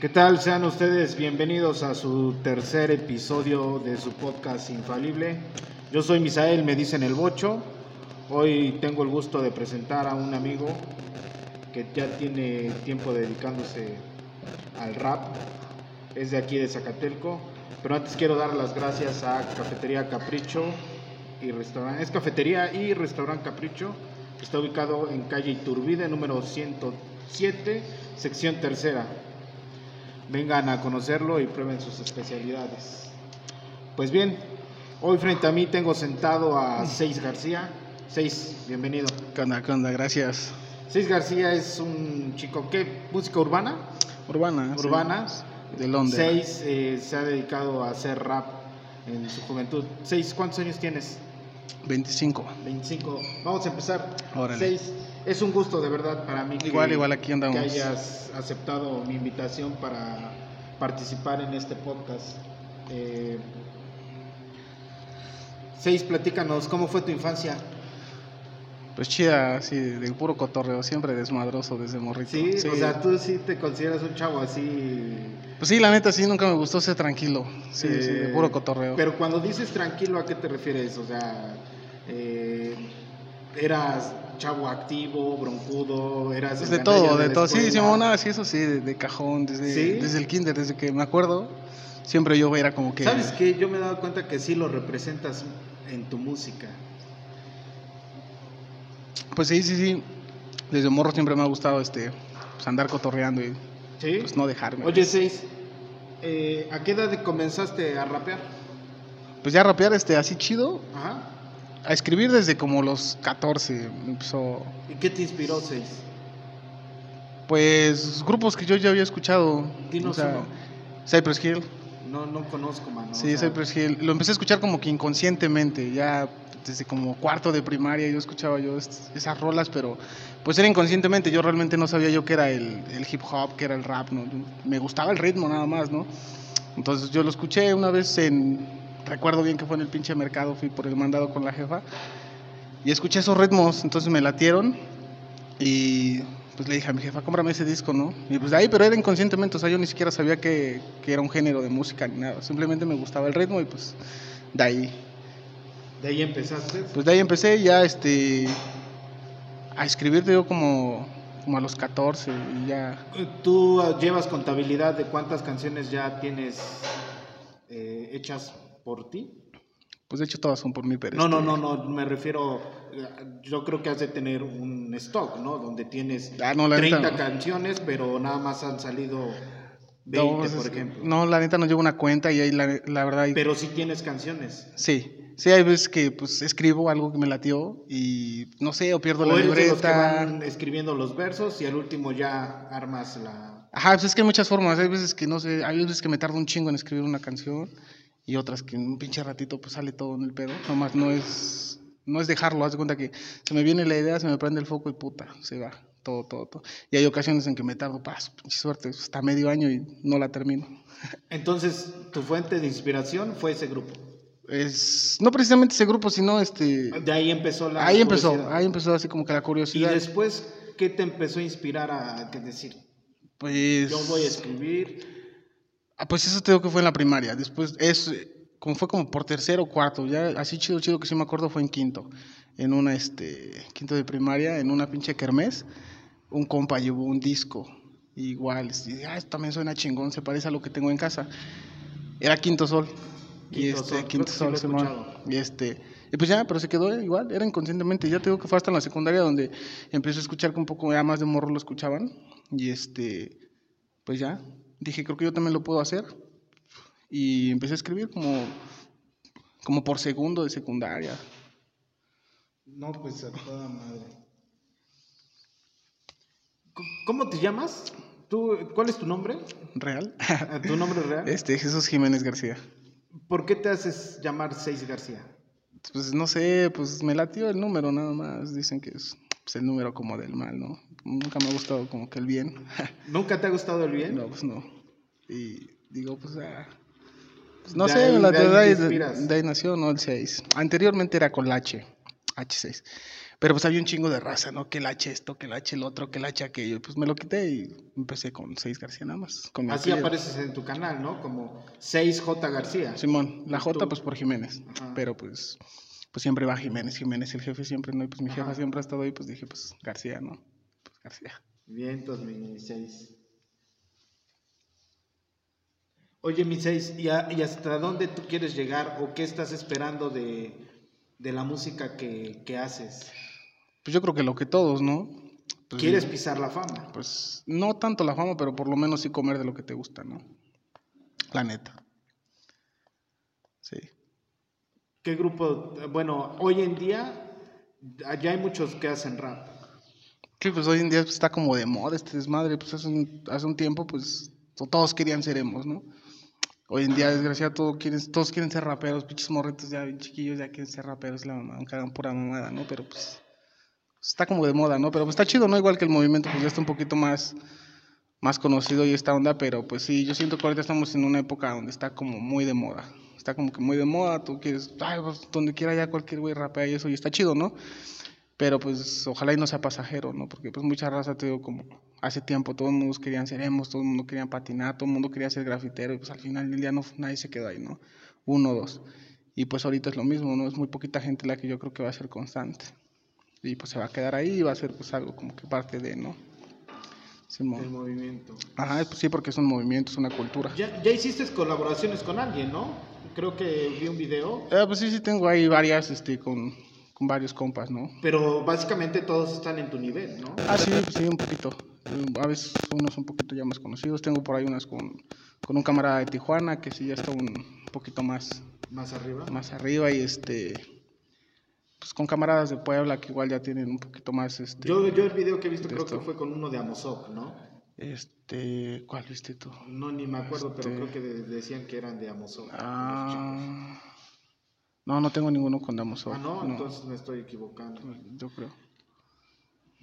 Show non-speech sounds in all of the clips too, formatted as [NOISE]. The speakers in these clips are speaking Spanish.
¿Qué tal? Sean ustedes bienvenidos a su tercer episodio de su podcast Infalible. Yo soy Misael, me dicen el Bocho. Hoy tengo el gusto de presentar a un amigo que ya tiene tiempo dedicándose al rap. Es de aquí de Zacatelco. Pero antes quiero dar las gracias a Cafetería Capricho y Restaurante. Es Cafetería y Restaurante Capricho. Está ubicado en calle Iturbide, número 107, sección tercera. Vengan a conocerlo y prueben sus especialidades. Pues bien, hoy frente a mí tengo sentado a Seis García. Seis, bienvenido. ¿Qué onda? ¿Qué onda? Gracias. Seis García es un chico, ¿qué? ¿Música urbana? Urbana. sí. Urbana. De Londres. Seis eh, se ha dedicado a hacer rap en su juventud. Seis, ¿cuántos años tienes? 25. 25. Vamos a empezar. Órale. Seis. Es un gusto de verdad para mí que, Igual, igual, aquí andamos. que hayas aceptado mi invitación para participar en este podcast. Eh, seis, platícanos, ¿cómo fue tu infancia? Pues chida, así, de puro cotorreo, siempre desmadroso desde morrito. Sí, o sea, tú sí te consideras un chavo así. Pues sí, la neta, sí, nunca me gustó ser tranquilo. Sí, sí, de eh, puro cotorreo. Pero cuando dices tranquilo, ¿a qué te refieres? O sea, eh, eras chavo activo, broncudo, eras. Pues de todo, de todo. Sí? Simona, sí, eso sí, de, de cajón, desde, ¿Sí? desde el kinder, desde que me acuerdo, siempre yo era como que... ¿Sabes qué? Yo me he dado cuenta que sí lo representas en tu música. Pues sí, sí, sí. Desde morro siempre me ha gustado este, pues andar cotorreando y ¿Sí? pues no dejarme. Oye, Seis, eh, ¿a qué edad comenzaste a rapear? Pues ya rapear este, así chido, Ajá. a escribir desde como los 14 me empezó ¿Y qué te inspiró, Seis? pues grupos que yo ya había escuchado Dinos o sea, uno. Cypress Hill No, no conozco, mano. sí o sea, Cypress Hill lo empecé a escuchar como que inconscientemente ya desde como cuarto de primaria yo escuchaba yo esas rolas pero pues era inconscientemente. Yo realmente no sabía yo qué era el, el hip hop que era el rap no me gustaba el ritmo nada más no entonces yo lo escuché una vez en recuerdo bien que fue en el pinche mercado fui por el mandado con la jefa y escuché esos ritmos, entonces me latieron y pues le dije a mi jefa, cómprame ese disco, ¿no? Y pues de ahí, pero era inconscientemente, o sea, yo ni siquiera sabía que, que era un género de música ni nada, simplemente me gustaba el ritmo y pues de ahí, De ahí empezaste. pues de ahí empecé ya este, a escribir yo como, como a los 14 y ya, ¿Tú llevas contabilidad de cuántas canciones ya tienes eh, hechas por ti? pues de hecho todas son por mí, pero No, no, este, no, no, me refiero, yo creo que has de tener un stock, ¿no? Donde tienes Ah, no, la neta 30 no. canciones, pero nada más han salido 20, no, pues, por ejemplo. no, la neta no llevo una cuenta y ahí la, la verdad... Pero sí tienes canciones. Sí, sí, hay veces que pues escribo algo que me latió y no sé, o pierdo O la eres de los que libreta. van escribiendo los versos y al último ya armas la... Ajá, pues es que hay muchas formas, hay veces que no sé, hay veces que me tardo un chingo en escribir una canción y otras que en un pinche ratito pues sale todo en el pedo, nomás no es no es dejarlo, haz de cuenta que se me viene la idea, se me prende el foco y puta, se va, todo, todo, todo. Y hay ocasiones en que me tardo, paso, pinche suerte, hasta medio año y no la termino. [LAUGHS] Entonces, tu fuente de inspiración fue ese grupo. Es, no precisamente ese grupo, sino este... De ahí empezó la... Ahí empezó, curiosidad. ahí empezó así como que la Y curiosidad. después, ¿qué te empezó a inspirar a que decir, Pues... yo voy a escribir? Ah, pues eso te digo que fue en la primaria. Después, es, como fue como por tercero o cuarto, ya así chido, chido que sí me acuerdo fue en quinto. En una, este, quinto de primaria, en una pinche kermés, un compa llevó un disco, igual, y, ah, esto también suena chingón, se parece a lo que tengo en casa. Era Quinto Sol. Y Quinto este, Sol, Quinto sí Sol, Simón. escuchado. Y este, y pues ya, pero se quedó igual, era inconscientemente. Ya te digo que fue hasta en la secundaria donde empecé a escuchar que un poco ya más de morro lo escuchaban. Y este, pues ya, dije, creo que yo también lo puedo hacer. Y empecé a escribir como, como por segundo de secundaria. No, pues a toda madre. ¿Cómo te llamas? ¿Tú, ¿Cuál es tu nombre? ¿Real? ¿Tu nombre real? [LAUGHS] Este, Jesús Jiménez García. ¿Por qué te haces llamar Seis García? Pues no sé, pues me latió el número nada más. Dicen que es pues, el número como del mal, ¿no? Nunca me ha gustado como que el bien. [LAUGHS] ¿Nunca te ha gustado el bien? No, pues no. Y digo, pues, ah, pues, no De sé, ahí- la de ahí de, de ahí nació, no el 6. Anteriormente era con la H, H6. Pero pues había un chingo de raza, ¿no? Que el H esto, que el H el otro, que el H aquello. Pues me lo quité y empecé con 6 García nada más. Con Así apellido. apareces en tu canal, ¿no? Como 6J García. Simón, la J Tú. pues por Jiménez. Ajá. Pero pues, pues siempre va Jiménez, Jiménez, el jefe siempre, ¿no? Y pues mi jefa Ajá. siempre ha estado ahí, pues dije, pues García, ¿no? Pues García. Bien, entonces mi 6. Oye, mi 6, ¿y, y hasta dónde tú quieres llegar o qué estás esperando de, de la música que, que haces? Pues yo creo que lo que todos, ¿no? Pues, ¿Quieres pisar la fama? Pues no tanto la fama, pero por lo menos sí comer de lo que te gusta, ¿no? La neta. Sí. ¿Qué grupo? Bueno, hoy en día ya hay muchos que hacen rap. Sí, pues hoy en día está como de moda este desmadre. Pues hace un, hace un tiempo, pues to- todos querían ser emos, ¿no? Hoy en día, desgraciado, todo quieren- todos quieren ser raperos. Pinches morritos ya bien chiquillos ya quieren ser raperos. La mamá, aunque hagan pura mamada, ¿no? Pero pues está como de moda, ¿no? Pero pues está chido, ¿no? Igual que el movimiento, pues ya está un poquito más, más conocido y esta onda. Pero pues sí, yo siento que ahorita estamos en una época donde está como muy de moda. Está como que muy de moda. Tú quieres, ay, pues donde quiera ya cualquier güey rapea y eso. Y está chido, ¿no? Pero pues ojalá y no sea pasajero, ¿no? Porque pues mucha raza, te digo, como hace tiempo todo el mundo querían ser emos, todo el mundo quería patinar, todo el mundo quería ser grafitero y pues al final del día no, nadie se quedó ahí, ¿no? Uno o dos. Y pues ahorita es lo mismo, ¿no? Es muy poquita gente la que yo creo que va a ser constante. Y pues se va a quedar ahí y va a ser pues algo como que parte de, ¿no? El movimiento. Ajá, pues sí, porque es un movimiento, es una cultura. Ya, ya hiciste colaboraciones con alguien, ¿no? Creo que vi un video, Eh, pues sí, sí tengo ahí varias, este, con, con varios compas, ¿no? pero básicamente todos están en tu nivel, ¿no? Ah, sí, pues sí, un poquito. A veces unos un poquito ya más conocidos. Tengo por ahí unas con, con un camarada de Tijuana que sí ya está un poquito más, Más arriba. más arriba y este pues con camaradas de Puebla que igual ya tienen un poquito más este Yo, yo el video que he visto creo que fue con uno de Amozoc, ¿no? este ¿cuál viste tú? No, ni me acuerdo, pero Este- creo que de- decían que eran de Amozoc. Ah, no, no tengo ninguno con Damos Ah, no, entonces me estoy equivocando. yo creo.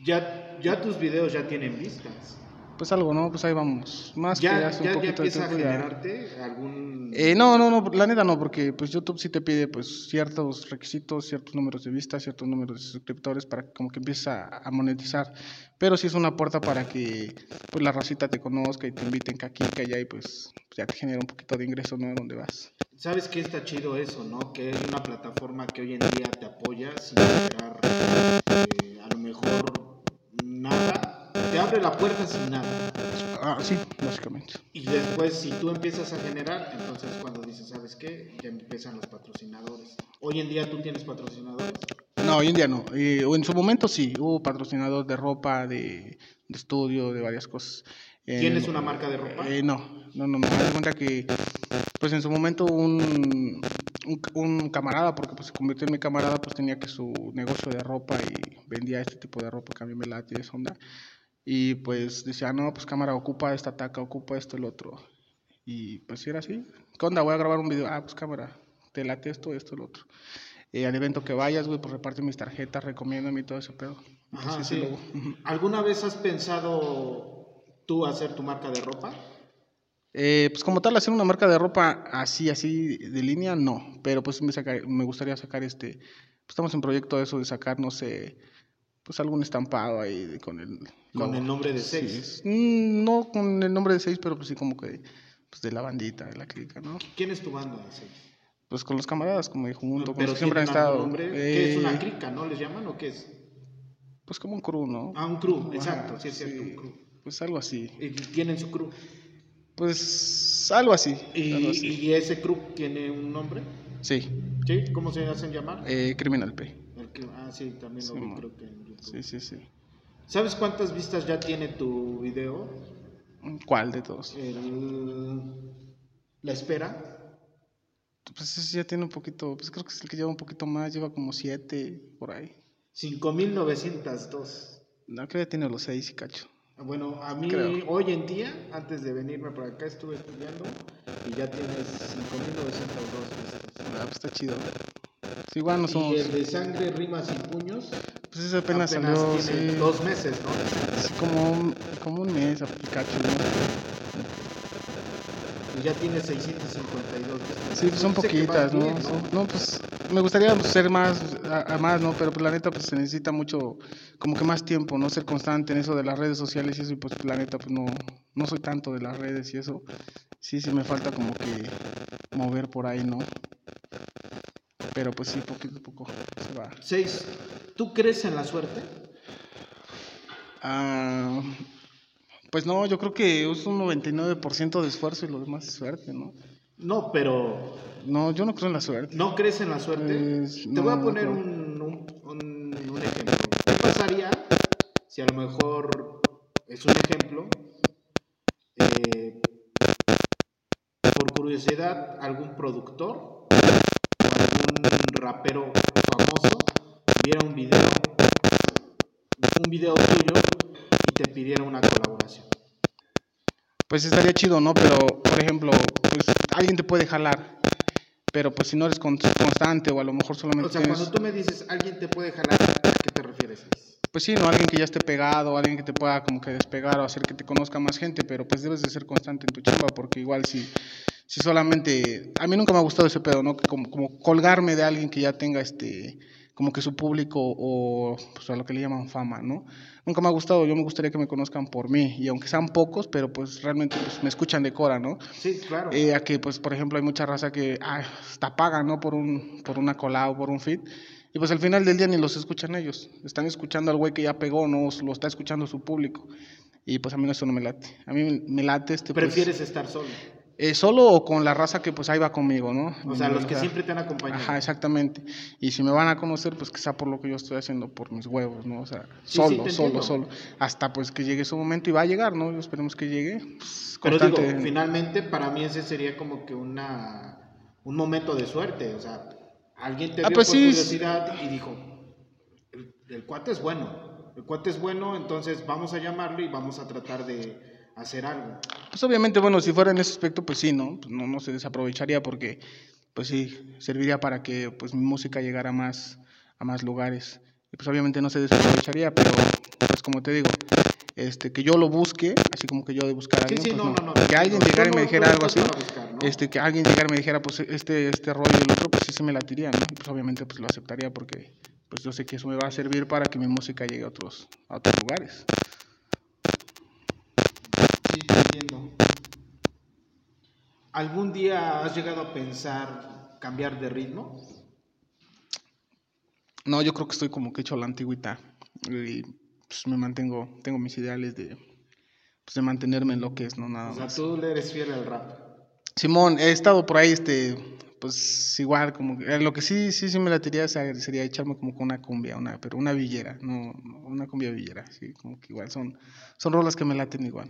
Ya, ya tus videos ya tienen vistas. Pues algo, ¿no? Pues ahí vamos. Más que Ya, hace ya, un ya poquito de empieza a ya- generarte algún... Eh, no, no, no, la neta no, porque pues YouTube sí te pide pues ciertos requisitos, ciertos números de vistas, ciertos números de suscriptores para que como que empieces a, a monetizar. Pero sí es una puerta para que pues la racita te conozca y te inviten que aquí, que allá y pues ya te genera un poquito de ingreso, ¿no? Donde vas. ¿Sabes qué está chido eso, no? Que hay una plataforma que hoy en día te apoya sin esperar eh, a lo mejor nada. Te abre la puerta sin nada. Ah, sí, básicamente. Y después, si tú empiezas a generar, entonces cuando dices, ¿sabes qué? Ya empiezan los patrocinadores. Hoy en día tú tienes patrocinadores. No, hoy en día no. Eh, en su momento sí, hubo patrocinador de ropa, de, de estudio, de varias cosas. Eh, ¿Tienes una marca de ropa? Eh, no, no, no. Haz de cuenta que, pues en su momento un, un, un camarada, porque pues se convirtió en mi camarada, pues tenía que su negocio de ropa y vendía este tipo de ropa que a mí me late esa onda. Y pues decía, no, pues cámara, ocupa esta taca, ocupa esto, el otro. Y pues era así. ¿Qué onda? Voy a grabar un video. Ah, pues cámara, te late esto, esto, el otro. Eh, al evento que vayas, güey, pues reparte mis tarjetas, recomiéndame y todo ese pedo. Ajá, Entonces, sí. luego. ¿Alguna vez has pensado tú hacer tu marca de ropa? Eh, pues como tal, hacer una marca de ropa así, así de línea, no. Pero pues me, sacar- me gustaría sacar este. pues, estamos en proyecto de eso de sacar, no sé, pues algún estampado ahí con el. Con el nombre de Seis. mm, no con el nombre de seis, pero pues sí como que pues de la bandita, de la clica, ¿no? ¿Quién es tu banda de seis? Pues con los camaradas, como junto, con los que siempre han ¿tienen algún estado. nombre? ¿Qué es una eh, crica, no les llaman o qué es? Pues como un crew, ¿no? Ah, un crew, Ajá, exacto, sí es cierto, un crew. Pues algo así. Y tienen su crew. Pues algo así. ¿Y, algo así. y ese crew tiene un nombre? Sí, ¿Sí? ¿Cómo se hacen llamar? eh, Criminal P. Que- ah, sí, también lo Sí, vi creo que en YouTube. Sí, sí, sí. ¿Sabes cuántas vistas ya tiene tu video? ¿Cuál de todos? El... La espera. Pues ese ya tiene un poquito, pues creo que es el que lleva un poquito más, lleva como siete por ahí. 5.902. No, creo que ya tiene los seis y cacho. Bueno, a mí Creo. hoy en día, antes de venirme por acá, estuve estudiando y ya tienes 5.902 vistas. Ah, pues está chido. Sí, igual no somos. Y el de sangre, rimas y puños Pues ese apenas, apenas salió, tiene sí. dos meses, ¿no? sí, como, un, como un mes, a cacho, ¿no? Y ya tiene 652 vistas. Sí, pues son poquitas, ¿no? bien, Son- no, pues me gustaría ser más, a, a más, ¿no? Pero pues la neta, pues se necesita mucho, como que más tiempo, ¿no? Ser constante en eso de las redes sociales y eso, y pues la neta, pues no, no soy tanto de las redes y eso. Sí, sí me falta como que mover por ahí, ¿no? Pero pues sí, poquito a poco se va. Seis, ¿tú crees en la suerte? Ah, pues no, yo creo que es un 99% de esfuerzo y lo demás es suerte, ¿no? No, pero No, yo no creo en la suerte. ¿no crees en la suerte? Pues, Te voy a poner no. un- un- un ejemplo. ¿Qué pasaría si a lo mejor es un ejemplo? eh, por curiosidad, algún productor algún rapero famoso viera un video, un video tuyo y te pidiera una colaboración. Pues estaría chido, ¿no? Pero, por ejemplo, pues alguien te puede jalar. Pero pues si no eres con- constante o a lo mejor solamente O sea, tienes- cuando tú me dices alguien te puede jalar, ¿a qué te refieres? Pues sí, ¿no? Alguien que ya esté pegado, alguien que te pueda como que despegar o hacer que te conozca más gente, pero pues debes de ser constante en tu chamba porque igual si, si solamente... A mí nunca me ha gustado ese pedo, ¿no? Como, como colgarme de alguien que ya tenga este como que su público o pues a lo que le llaman fama, ¿no? Nunca me ha gustado, yo me gustaría que me conozcan por mí y aunque sean pocos, pero pues realmente pues, me escuchan de cora, ¿no? Sí, claro. Eh, a que, pues, por ejemplo, hay mucha raza que ah, hasta pagan, ¿no? Por, un, por una collab o por un feed. Y pues al final del día ni los escuchan ellos. Están escuchando al güey que ya pegó, ¿no? Lo está escuchando su público. Y pues a mí eso no me late. A mí me late este. pues, Prefieres estar solo. Eh, solo o con la raza que pues ahí va conmigo, ¿no? O sea, los que siempre te han acompañado. Ajá, exactamente. Y si me van a conocer, pues que sea por lo que yo estoy haciendo, por mis huevos, ¿no? O sea, Sí, solo, solo, solo. Hasta pues que llegue su momento y va a llegar, ¿no? Esperemos que llegue. pues, Pero digo, finalmente para mí ese sería como que una un momento de suerte. O sea, alguien te Ah, vio pues por sí. curiosidad y dijo, el, el cuate es bueno. El cuate es bueno, entonces vamos a llamarlo y vamos a tratar de hacer algo. Pues obviamente, bueno, si fuera en ese aspecto, pues sí, ¿no? Pues no, no se desaprovecharía porque, pues sí, serviría para que pues mi música llegara más, a más lugares. Y pues obviamente no se desaprovecharía, pero pues como te digo, este, que yo lo busque, así como que yo de buscar a Sí, alguien, sí, pues no, no. no. Que alguien llegara y me dijera algo así, este, que alguien llegara y me dijera, pues este, este rollo y el otro, pues sí se me latiría, ¿no? Y, pues obviamente pues lo aceptaría porque pues yo sé que eso me va a servir para que mi música llegue a otros, a otros lugares. Entiendo. ¿Algún día has llegado a pensar cambiar de ritmo? No, yo creo que estoy como que hecho a la antigüita. Y pues me mantengo, tengo mis ideales de, pues, de mantenerme en lo que es, no nada O sea, más. tú le eres fiel al rap. Simón, he estado por ahí, este, pues igual, como que, lo que sí, sí, sí me latiría sería, sería echarme como con una cumbia, una, pero una villera, no, no, una cumbia villera, sí, como que igual son, son rolas que me laten igual.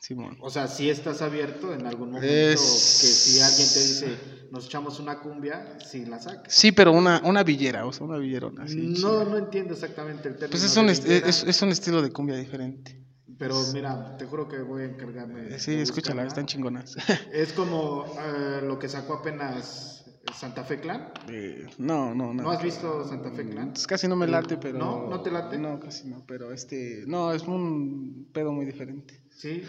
Simón. O sea, si estás abierto en algún momento Es- que si alguien te dice nos echamos una cumbia, si la sacas. Sí, pero una, una villera, o sea, una villerona. así, no, chida. no entiendo exactamente el término. Pues es un, es, es un estilo de cumbia diferente. Pero mira, te juro que voy a encargarme. Sí, escúchala, buscarla. están chingonas. [LAUGHS] Es como eh, lo que sacó apenas Santa Fe Clan. Eh, no, no, no. ¿No has visto Santa Fe Clan? Pues casi no me late, pero. ¿No? ¿No te late? No, casi no, pero este. No, es un pedo muy diferente. Sí.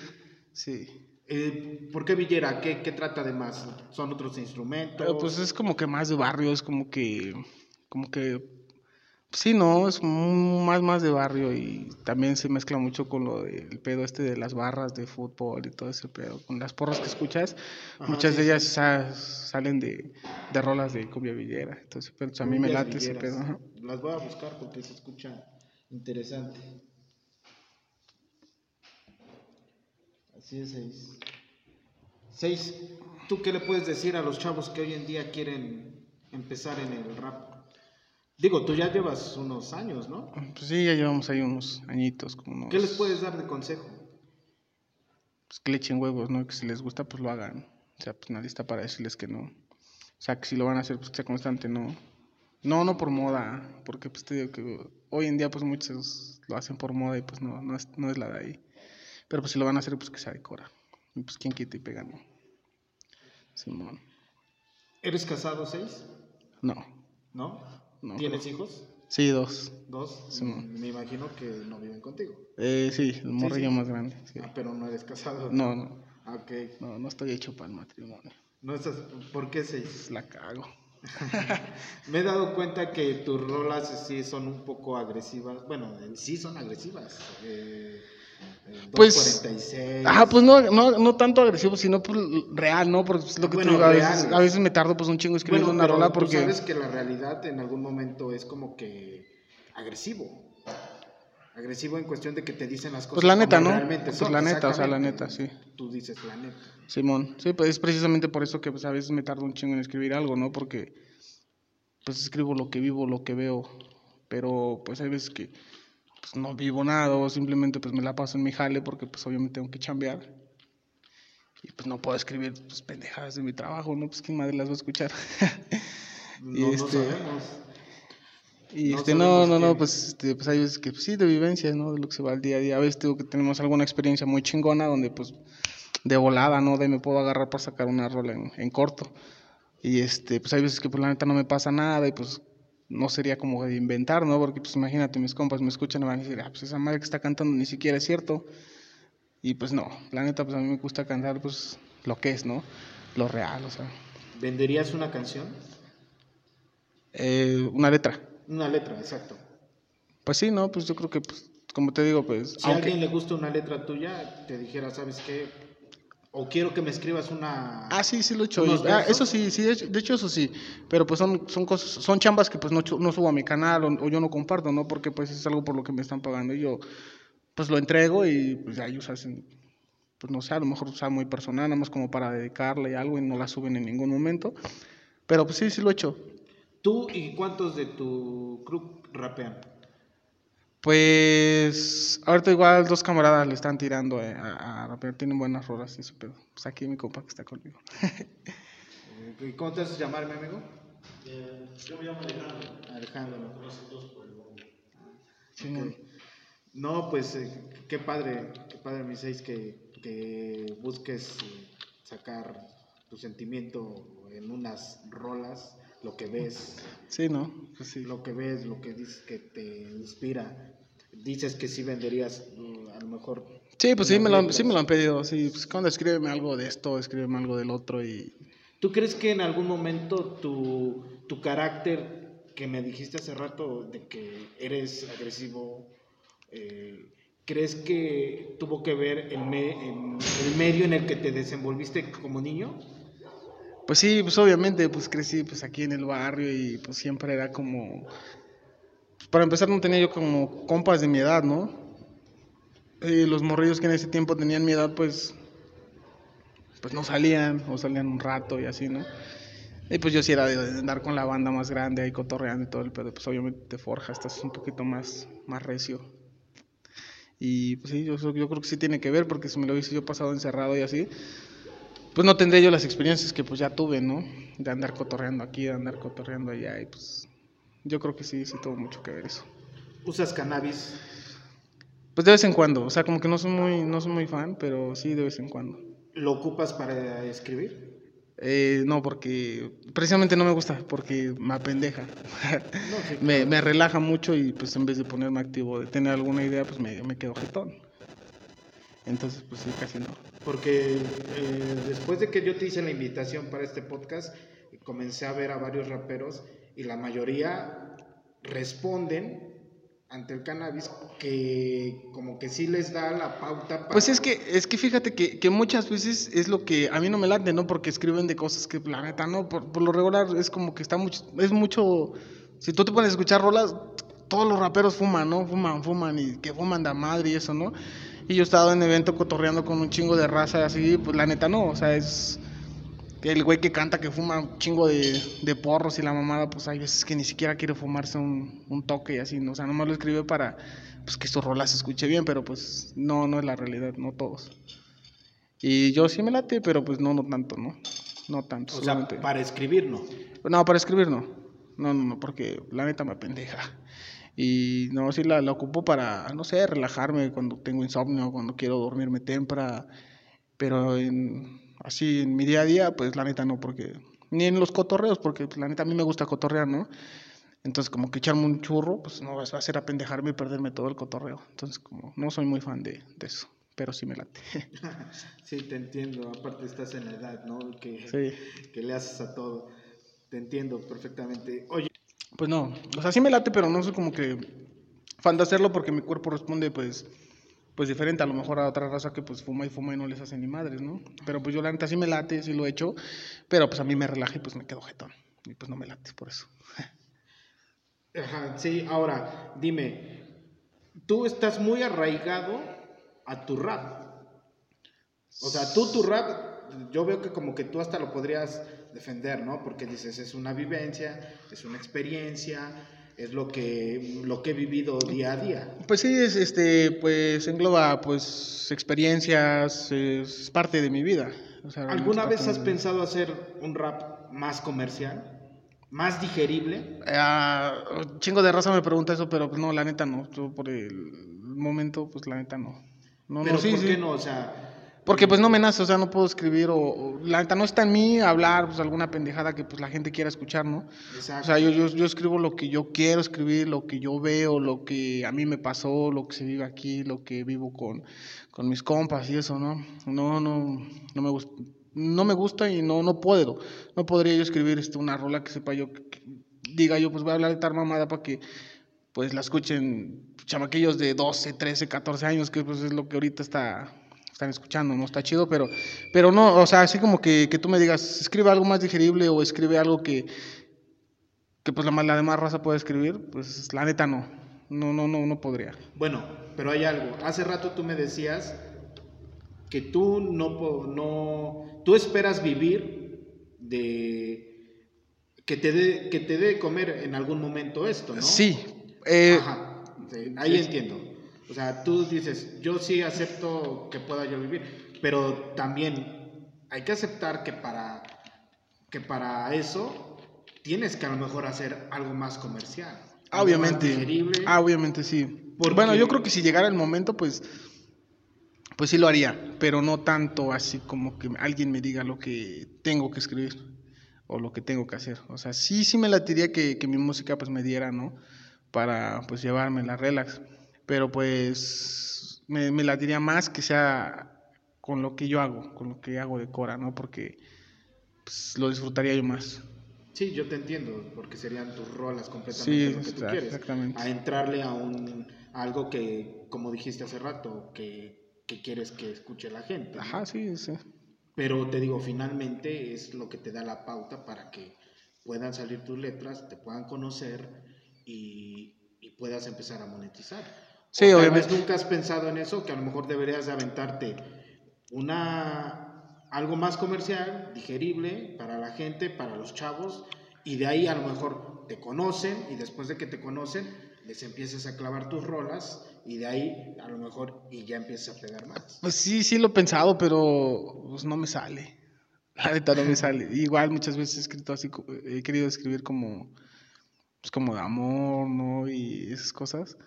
Sí. Eh, ¿Por qué Villera? ¿Qué, ¿Qué trata de más? ¿Son otros instrumentos? Pero pues es como que más de barrio, es como que. Como que. Sí, no, es más, más de barrio y también se mezcla mucho con lo del pedo este de las barras de fútbol y todo ese pedo. Con las porras que escuchas, Ajá, muchas sí, de ellas sa- salen de, de rolas de cumbia villera. Entonces, pues, a mí me late ese villeras. pedo. ajá. Las voy a buscar porque se escucha interesante. Así es, seis. Seis, ¿tú qué le puedes decir a los chavos que hoy en día quieren empezar en el rap? Digo, tú ya llevas unos años, ¿no? Pues sí, ya llevamos ahí unos añitos, como unos... ¿Qué les puedes dar de consejo? Pues que le echen huevos, ¿no? Que si les gusta, pues lo hagan. O sea, pues nadie está para decirles que no. O sea, que si lo van a hacer, pues que sea constante, ¿no? No, no por moda, porque pues te digo que hoy en día pues muchos lo hacen por moda y pues no, no es, no es la de ahí. Pero pues si lo van a hacer, pues que sea de cora. Y pues quien quita y pega, ¿no? Simón. ¿Eres casado, seis? No. ¿No? No, ¿Tienes pero- hijos? Sí, dos. ¿Dos? Mm, Me imagino que no viven contigo. Eh, sí, el morrillo sí. más grande. sí. Ah, pero no eres casado. No, no. Ah, Ok. No, no estoy hecho para el matrimonio. No estás... ¿Por qué seis? Pues la cago. [LAUGHS] Me he dado cuenta que tus rolas sí son un poco agresivas. Bueno, sí son agresivas. Eh, Pues, 246. Ajá, pues no, no, no tanto agresivo, sino pues real, ¿no? Porque es lo que Bueno, te digo, a veces, a veces me tardo pues un chingo escribiendo Bueno, una pero rola tú porque... sabes que la realidad en algún momento es como que agresivo. Agresivo en cuestión de que te dicen las cosas. Pues la neta, como ¿no? realmente Pues son, la neta, o sea, la neta, sí. Tú dices la neta. Simón, sí, pues es precisamente por eso que pues, a veces me tardo un chingo en escribir algo, ¿no? Porque pues escribo lo que vivo, lo que veo, pero pues hay veces que pues, no vivo nada o simplemente pues me la paso en mi jale porque pues obviamente tengo que chambear y pues no puedo escribir pues pendejadas de mi trabajo, ¿no? Pues quién madre las va a escuchar. [LAUGHS] No, Y no este- sabemos. Y No este, no, no, no, pues, este, pues hay veces que pues, sí, de vivencias, ¿no? De lo que se va al día a día. A veces digo que tenemos alguna experiencia muy chingona donde pues de volada, ¿no? De me puedo agarrar para sacar una rola en, en corto. Y este, pues hay veces que pues la neta no me pasa nada y pues no sería como de inventar, ¿no? Porque pues imagínate, mis compas me escuchan y van a decir, ah, pues esa madre que está cantando ni siquiera es cierto. Y pues no, la neta pues a mí me gusta cantar pues lo que es, ¿no? Lo real, o sea. ¿Venderías una canción? Eh, una letra. Una letra, exacto. Pues sí, ¿no? Pues yo creo que, pues, como te digo, pues... Si a alguien le gusta una letra tuya, te dijera, ¿sabes qué? O quiero que me escribas una... Ah, sí, sí lo he hecho. ¿Unos Y- ah, eso sí, sí, de hecho, eso sí. Pero pues son, son cosas, son chambas que pues no, no subo a mi canal o, o yo no comparto, ¿no? Porque pues es algo por lo que me están pagando. Y yo pues lo entrego y pues ya ellos hacen, pues no sé, a lo mejor sea muy personal, nada más como para dedicarle algo y no la suben en ningún momento. Pero pues sí, sí lo he hecho. ¿Tú y cuántos de tu crew rapean? Pues ahorita igual dos camaradas le están tirando eh, a, a rapear, tienen buenas rolas y eso, pero pues aquí mi compa que está conmigo. Eh, [LAUGHS] ¿y ¿Cómo te haces llamar, mi amigo? yo me llamo Alejandro. Alejandro. Conocen todos por el nombre. Simón. No, pues eh, qué padre, qué padre, mi seis, que, que busques eh, sacar tu sentimiento en unas rolas, lo que ves, Sí, ¿no? Pues sí. lo que ves, lo que dices que te inspira. Dices que sí venderías, mm, a lo mejor. Sí, pues sí me, lo, han- sí me lo han pedido. Sí, pues cuando escríbeme algo de esto, escríbeme algo del otro y... ¿Tú crees que en algún momento tu, tu carácter, que me dijiste hace rato de que eres agresivo, eh, ¿crees que tuvo que ver el, me- en el medio en el que te desenvolviste como niño? Pues sí, pues obviamente, pues crecí pues aquí en el barrio y pues siempre era como... pues, para empezar no tenía yo como compas de mi edad, ¿no? Y los morrillos que en ese tiempo tenían mi edad, pues... Pues no salían, o salían un rato y así, ¿no? Y pues yo sí era de andar con la banda más grande ahí cotorreando y todo el pedo, pues obviamente te forja, estás un poquito más, más recio. Y pues sí, yo, yo creo que sí tiene que ver, porque si me lo hubiese yo pasado encerrado y así, pues no tendría yo las experiencias que pues ya tuve, ¿no? De andar cotorreando aquí, de andar cotorreando allá, y pues yo creo que sí, sí tuvo mucho que ver eso. ¿Usas cannabis? Pues de vez en cuando, o sea, como que no soy muy, no soy muy fan, pero sí de vez en cuando. ¿Lo ocupas para escribir? Eh, no, porque precisamente no me gusta, porque me apendeja. No, sí, [LAUGHS] me, me relaja mucho y pues en vez de ponerme activo, de tener alguna idea, pues me, me quedo jetón. Entonces, pues sí, casi no. Porque eh, después de que yo te hice la invitación para este podcast, comencé a ver a varios raperos y la mayoría responden ante el cannabis que como que sí les da la pauta para... Pues es que, es que fíjate que, que muchas veces es lo que a mí no me late, ¿no? Porque escriben de cosas que la neta no, por, por lo regular es como que está mucho, es mucho, si tú te pones a escuchar rolas, todos los raperos fuman, ¿no? Fuman, fuman y que fuman de madre y eso, ¿no? Y yo he estado en evento cotorreando con un chingo de raza así, pues la neta no, o sea, es el güey que canta que fuma un chingo de, de porros y la mamada, pues hay veces que ni siquiera quiere fumarse un, un toque y así, ¿no? O sea, nomás lo escribe para pues, que su rola se escuche bien, pero pues no, no es la realidad, no todos. Y yo sí me late, pero pues no, no tanto, ¿no? No tanto. O sea, solamente- para escribir, ¿no? no, para escribir no. No, no, no, porque la neta me pendeja. Y no, sí la, la ocupo para, no sé, relajarme cuando tengo insomnio, cuando quiero dormirme temprano. Pero en, así en mi día a día, pues la neta no, porque. Ni en los cotorreos, porque pues, la neta a mí me gusta cotorrear, ¿no? Entonces, como que echarme un churro, pues no va a ser apendejarme y perderme todo el cotorreo. Entonces, como no soy muy fan de, de eso, pero sí me late. [LAUGHS] Sí, te entiendo. Aparte estás en la edad, ¿no? Que, sí. que le haces a todo. Te entiendo perfectamente. Oye, Pues no, o sea, sí me late, pero no soy como que fan de hacerlo porque mi cuerpo responde pues pues diferente a lo mejor a otra raza que pues fuma y fuma y no les hace ni madres, ¿no? Pero pues yo la neta sí me late, sí lo he hecho, pero pues a mí me relaja y pues me quedo jetón. Y pues no me late por eso. [LAUGHS] Ajá, sí, ahora, dime, tú estás muy arraigado a tu rap. O sea, tú tu rap, yo veo que como que tú hasta lo podrías defender, ¿no? Porque dices, es una vivencia, es una experiencia, es lo que, lo que he vivido día a día. Pues sí, es este, pues engloba pues experiencias, es parte de mi vida. O sea, ¿Alguna vez has de- pensado hacer un rap más comercial? ¿Más digerible? Ah, chingo de raza me pregunta eso, pero pues no, la neta no. Yo por el momento, pues la neta no. No, Pero no, sí, ¿por sí. qué no? O sea, Porque pues no me nace, o sea, no puedo escribir o, o- la neta no está en mí hablar pues alguna pendejada que pues la gente quiera escuchar, ¿no? exacto. O sea, yo, yo, yo escribo lo que yo quiero escribir, lo que yo veo, lo que a mí me pasó, lo que se vive aquí, lo que vivo con, con mis compas y eso, ¿no? No, no, no me gusta. No me gusta y no, no puedo. No podría yo escribir este, una rola que sepa yo, que- diga yo, pues voy a hablar de tal mamada para que pues la escuchen chamaquillos de 12, 13, 14 años, que pues es lo que ahorita está, están escuchando, ¿no? Está chido, pero, pero no, o sea, así como que, que tú me digas, escribe algo más digerible o escribe algo que, que pues la, la demás raza puede escribir, pues la neta no. No, no, no, no podría. Bueno, pero hay algo. Hace rato tú me decías que tú no, no tú esperas vivir de que te dé que te dé de comer en algún momento esto, ¿no? Sí. eh, Ajá. sí, ahí entiendo. O sea, tú dices, yo sí acepto que pueda yo vivir, pero también hay que aceptar que para que para eso tienes que a lo mejor hacer algo más comercial. algo más obviamente. obviamente sí. Porque- Bueno, yo creo que si llegara el momento, pues, pues sí lo haría, pero no tanto así como que alguien me diga lo que tengo que escribir o lo que tengo que hacer. O sea, sí, sí me latiría que, que mi música pues me diera, ¿no? Para pues llevarme la relax. Pero pues me, me latiría más que sea con lo que yo hago, con lo que hago de Cora, ¿no? Porque pues, lo disfrutaría yo más. Sí, yo te entiendo, porque serían tus rolas Sí, completamente lo que tú está- quieres. exactamente. A entrarle a un a algo que, como dijiste hace rato, que, que quieres que escuche la gente. ¿no? Ajá, sí, sí. Pero te digo, finalmente es lo que te da la pauta para que puedan salir tus letras, te puedan conocer y, y puedas empezar a monetizar. Sí, O tal obviamente. vez nunca has pensado en eso, que a lo mejor deberías de aventarte una algo más comercial, digerible para la gente, para los chavos, y de ahí a lo mejor te conocen y después de que te conocen les empiezas a clavar tus rolas y de ahí a lo mejor y ya empiezas a pegar más. Pues sí, sí lo he pensado, pero pues no me sale. La neta no me sale. Igual muchas veces he escrito así, co- he querido escribir como, pues como de amor, ¿no? Y esas cosas,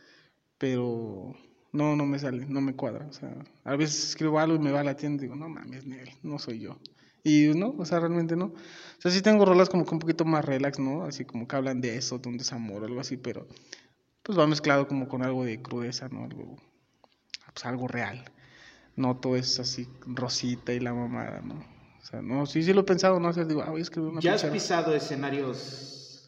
pero no, no me sale, no me cuadra. O sea, a veces escribo algo y me va a la tienda y digo, no mames, no soy yo. Y no, o sea, realmente no. O sea, sí tengo rolas como que un poquito más relax, ¿no? Así como que hablan de eso, de un desamor o algo así, pero pues va mezclado como con algo de crudeza, ¿no? Algo, pues algo real. No todo es así rosita y la mamada, ¿no? O sea, no, sí, sí lo he pensado, ¿no? O sea, digo, ah, voy a escribir una ¿Ya has pisado escenarios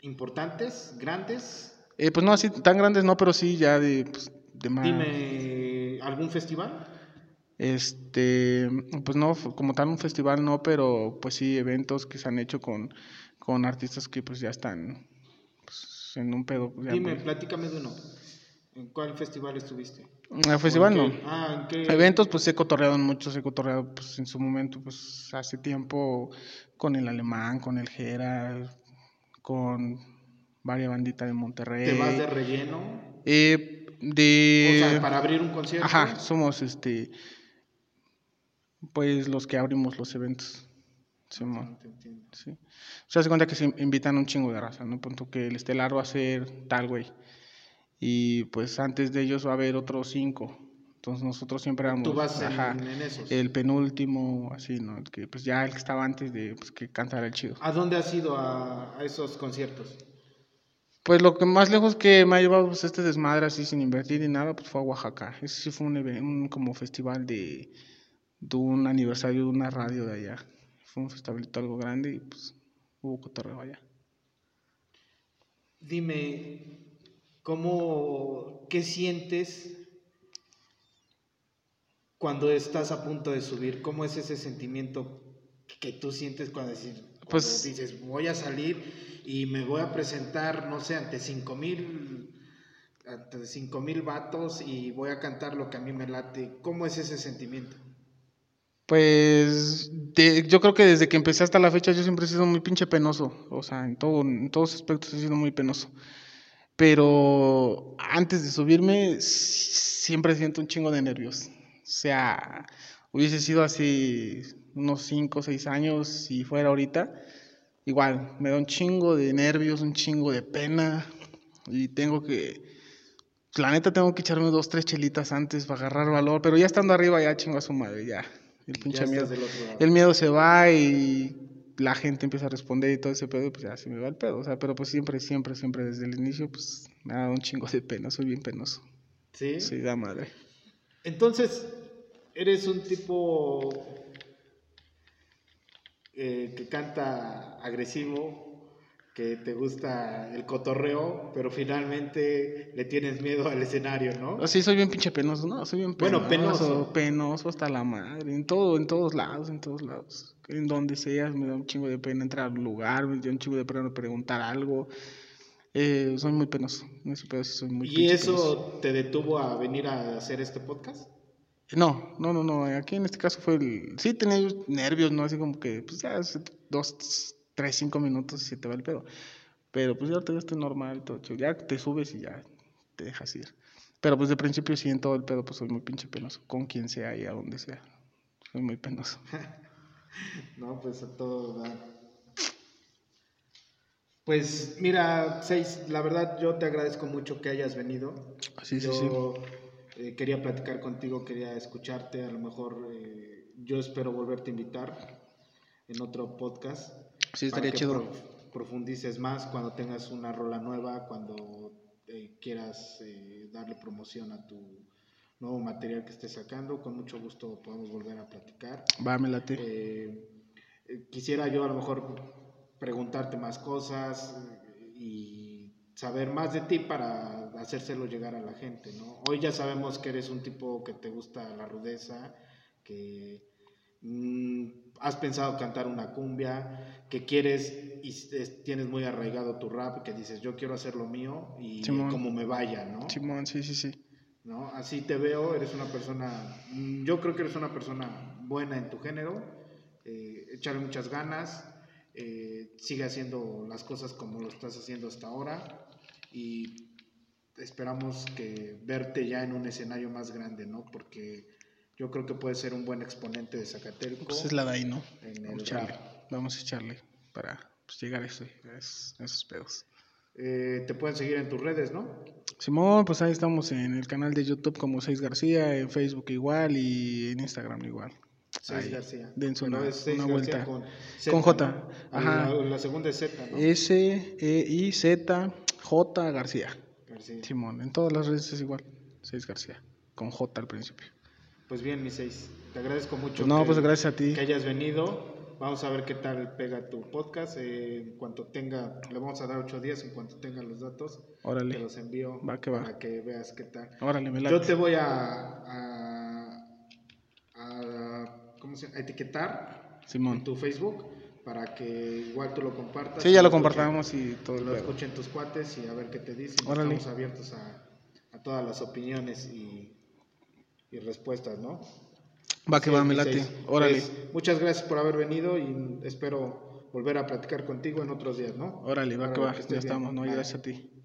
importantes, grandes? Eh, pues no así tan grandes, no, pero sí ya de, pues, de más. Dime, ¿algún festival? Este, pues no, como tal un festival no, pero pues sí eventos que se han hecho con, con artistas que pues ya están pues, en un pedo. Dime, pues. platícame de uno. ¿En cuál festival estuviste? En el festival ¿O no. Ah, ¿en qué? Eventos, pues he cotorreado en muchos, he cotorreado pues en su momento, pues hace tiempo con el Alemán, con el Gera, con varias banditas de Monterrey. ¿Te vas de relleno? Eh, de... o sea, para abrir un concierto. Ajá, somos este, pues los que abrimos los eventos. Simón, sí. O sea, se cuenta que se invitan un chingo de raza, ¿no? Punto que el estelar va a ser tal, güey. Y pues antes de ellos va a haber otros cinco. Entonces nosotros siempre éramos Tú vas en, ajá, en esos. el penúltimo, así, ¿no? El que, pues ya el que estaba antes de pues, que cantara el chido. ¿A dónde has ido a, a esos conciertos? Pues lo que más lejos que me ha llevado pues, este desmadre así sin invertir ni nada, pues fue a Oaxaca. Ese sí fue un, un como festival de, de un aniversario de una radio de allá. Fue un festivalito algo grande y pues hubo cotorreo allá. Dime, ¿cómo, qué sientes cuando estás a punto de subir? ¿Cómo es ese sentimiento que tú sientes cuando, decir, cuando Pues- dices, voy a salir y me voy a presentar, no sé, ante cinco mil, ante cinco mil vatos y voy a cantar lo que a mí me late? ¿Cómo es ese sentimiento? Pues yo creo que desde que empecé hasta la fecha yo siempre he sido muy pinche penoso, o sea, en, todo, en todos aspectos he sido muy penoso. Pero antes de subirme siempre siento un chingo de nervios. O sea, hubiese sido así unos 5 o 6 años si fuera ahorita. Igual, me da un chingo de nervios, un chingo de pena y tengo que, la neta tengo que echarme dos, tres chelitas antes para agarrar valor, pero ya estando arriba ya chingo a su madre, ya. El pinche Ya miedo. El miedo se va y la gente empieza a responder y todo ese pedo, y pues ya se me va el pedo. O sea, pero pues siempre, siempre, siempre desde el inicio, pues me dado un chingo de pena, soy bien penoso. ¿Sí? Sí, da madre. Entonces, eres un tipo eh, que canta agresivo, que te gusta el cotorreo, pero finalmente le tienes miedo al escenario, ¿no? Sí, soy bien pinche penoso, no, soy bien penoso. Bueno, penoso. Penoso hasta la madre, en todo, en todos lados, en todos lados. En donde seas me da un chingo de pena entrar al lugar, me da un chingo de pena preguntar algo. Eh, soy muy penoso, en ese pedo sí soy muy ¿Y eso penoso. te detuvo a venir a hacer este podcast? No, no, no, no. Aquí en este caso fue el. Sí, tenía yo nervios, ¿no? Así como que, pues ya, hace dos, tres, cinco minutos y se te va el pedo. Pero pues ya ya estoy normal, todo chido. Ya te subes y ya te dejas ir. Pero pues de principio sí, en todo el pedo, pues soy muy pinche penoso. Con quien sea y a donde sea. Soy muy penoso. [LAUGHS] No, pues a todo dar. Pues mira, Seis, la verdad yo te agradezco mucho que hayas venido. Sí, sí, yo eh, quería platicar contigo, quería escucharte, a lo mejor eh, yo espero volverte a invitar en otro podcast. Sí, estaría chido. pro- profundices más cuando tengas una rola nueva, cuando eh, quieras eh, darle promoción a tu nuevo material que estés sacando. Con mucho gusto podemos volver a platicar. Va, me late. Eh, eh, quisiera yo a lo mejor preguntarte más cosas y saber más de ti para hacérselo llegar a la gente, ¿no? Hoy ya sabemos que eres un tipo que te gusta la rudeza, que mm, has pensado cantar una cumbia, que quieres y es- tienes muy arraigado tu rap, que dices yo quiero hacer lo mío y Simón. como me vaya, ¿no? Simón, sí, sí, sí. ¿no? Así te veo, eres una persona, mm, yo creo que eres una persona buena en tu género, eh, échale muchas ganas, eh, sigue haciendo las cosas como lo estás haciendo hasta ahora y esperamos que verte ya en un escenario más grande, ¿no? Porque yo creo que puedes ser un buen exponente de Zacatelco Pues es la de ahí, ¿no? Vamos a echarle. Vamos a echarle para pues, llegar a, ese- a esos, a esos pedos. Eh, te pueden seguir en tus redes, ¿no? Simón, pues ahí estamos en el canal de YouTube como Seis García, en Facebook igual y en Instagram igual. Seis Ahí, García. dense una- es Seis una vuelta. Con, Con J. ¿no? Ajá. La, la segunda es Z, ¿no? S, E, I, Z, J García. García. Simón, en todas las redes es igual. Seis García, con J al principio. Pues bien, mi seis. Te agradezco mucho Pues no, que, pues gracias a ti. que hayas venido. Vamos a ver qué tal pega tu podcast. Eh, en cuanto tenga, le vamos a dar ocho días. En cuanto tenga los datos, te Órale, los envío Va que va. para que veas qué tal. órale, me Yo te voy a, a, a- ¿cómo se llama? a etiquetar en tu Facebook para que igual tú lo compartas. Sí, ya lo compartamos y todo lo escuchen tus cuates y a ver qué te dicen. Órale. Estamos abiertos a, a todas las opiniones y, y respuestas, ¿no? Va que Sí, va, me late. Órale, Pues, muchas gracias por haber venido y espero volver a platicar contigo en otros días, ¿no? órale, va que va. Ya bien. estamos, no, Bye. gracias a ti.